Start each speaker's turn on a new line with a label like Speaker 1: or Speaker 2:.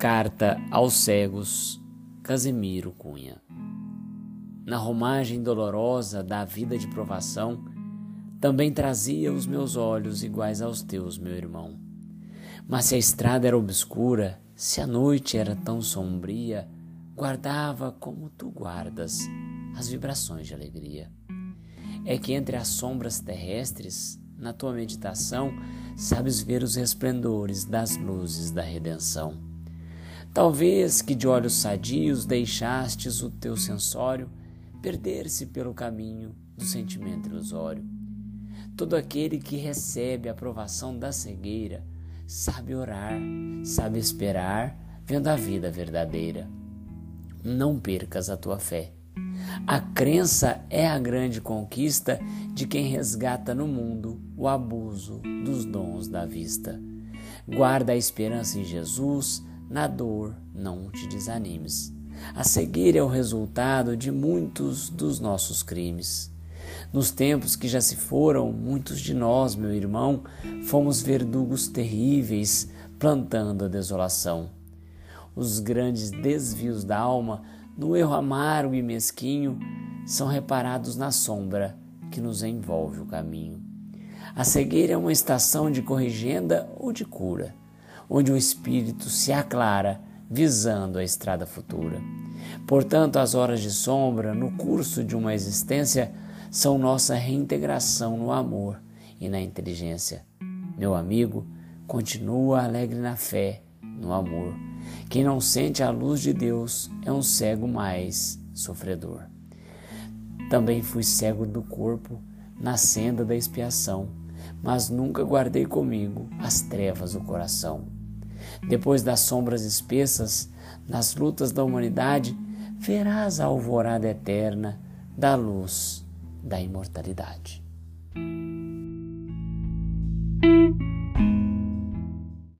Speaker 1: Carta aos cegos, Casimiro Cunha. Na romagem dolorosa da vida de provação, também trazia os meus olhos iguais aos teus, meu irmão. Mas se a estrada era obscura, se a noite era tão sombria, guardava como tu guardas as vibrações de alegria. É que entre as sombras terrestres, na tua meditação, sabes ver os resplendores das luzes da redenção Talvez que de olhos sadios deixastes o teu sensório perder-se pelo caminho do sentimento ilusório. Todo aquele que recebe a aprovação da cegueira sabe orar, sabe esperar, vendo a vida verdadeira. Não percas a tua fé. A crença é a grande conquista de quem resgata no mundo o abuso dos dons da vista. Guarda a esperança em Jesus na dor, não te desanimes. A cegueira é o resultado de muitos dos nossos crimes. Nos tempos que já se foram, muitos de nós, meu irmão, fomos verdugos terríveis, plantando a desolação. Os grandes desvios da alma, no erro amargo e mesquinho, são reparados na sombra que nos envolve o caminho. A cegueira é uma estação de corrigenda ou de cura onde o espírito se aclara, visando a estrada futura. Portanto, as horas de sombra no curso de uma existência são nossa reintegração no amor e na inteligência. Meu amigo, continua alegre na fé, no amor. Quem não sente a luz de Deus é um cego mais sofredor. Também fui cego do corpo na senda da expiação, mas nunca guardei comigo as trevas do coração. Depois das sombras espessas, nas lutas da humanidade, verás a alvorada eterna da luz da imortalidade.